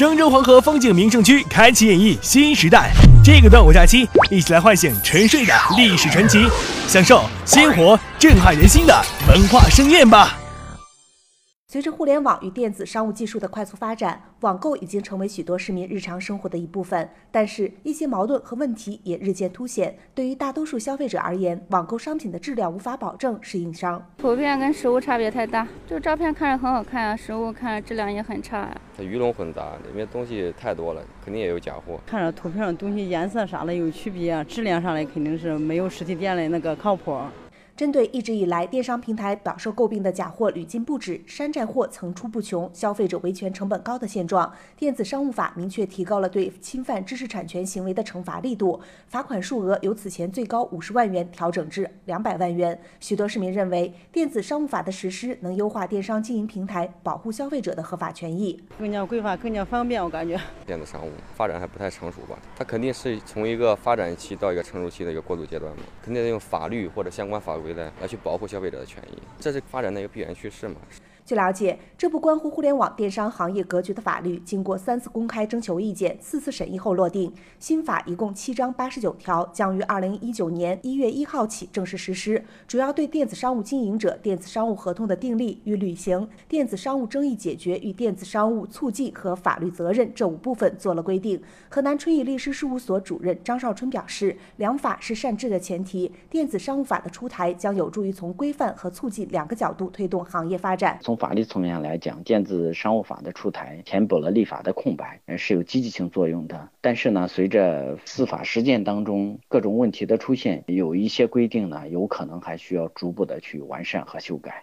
郑州黄河风景名胜区开启演绎新时代。这个端午假期，一起来唤醒沉睡的历史传奇，享受鲜活震撼人心的文化盛宴吧。随着互联网与电子商务技术的快速发展，网购已经成为许多市民日常生活的一部分。但是，一些矛盾和问题也日渐凸显。对于大多数消费者而言，网购商品的质量无法保证是硬伤。图片跟实物差别太大，就照片看着很好看啊，实物看着质量也很差。它鱼龙混杂，里面东西太多了，肯定也有假货。看着图片上东西颜色啥的有区别，质量上来肯定是没有实体店的那个靠谱。针对一直以来电商平台饱受诟病的假货屡禁不止、山寨货层出不穷、消费者维权成本高的现状，电子商务法明确提高了对侵犯知识产权行为的惩罚力度，罚款数额由此前最高五十万元调整至两百万元。许多市民认为，电子商务法的实施能优化电商经营平台，保护消费者的合法权益，更加规范、更加方便。我感觉电子商务发展还不太成熟吧？它肯定是从一个发展期到一个成熟期的一个过渡阶段嘛，肯定得用法律或者相关法规。来去保护消费者的权益，这是发展的一个必然趋势嘛？据了解，这部关乎互联网电商行业格局的法律，经过三次公开征求意见、四次审议后落定。新法一共七章八十九条，将于二零一九年一月一号起正式实施。主要对电子商务经营者电子商务合同的订立与履行、电子商务争议解决与电子商务促进和法律责任这五部分做了规定。河南春雨律师事务所主任张少春表示，良法是善治的前提，电子商务法的出台将有助于从规范和促进两个角度推动行业发展。从法律层面来讲，电子商务法的出台填补了立法的空白，是有积极性作用的。但是呢，随着司法实践当中各种问题的出现，有一些规定呢，有可能还需要逐步的去完善和修改。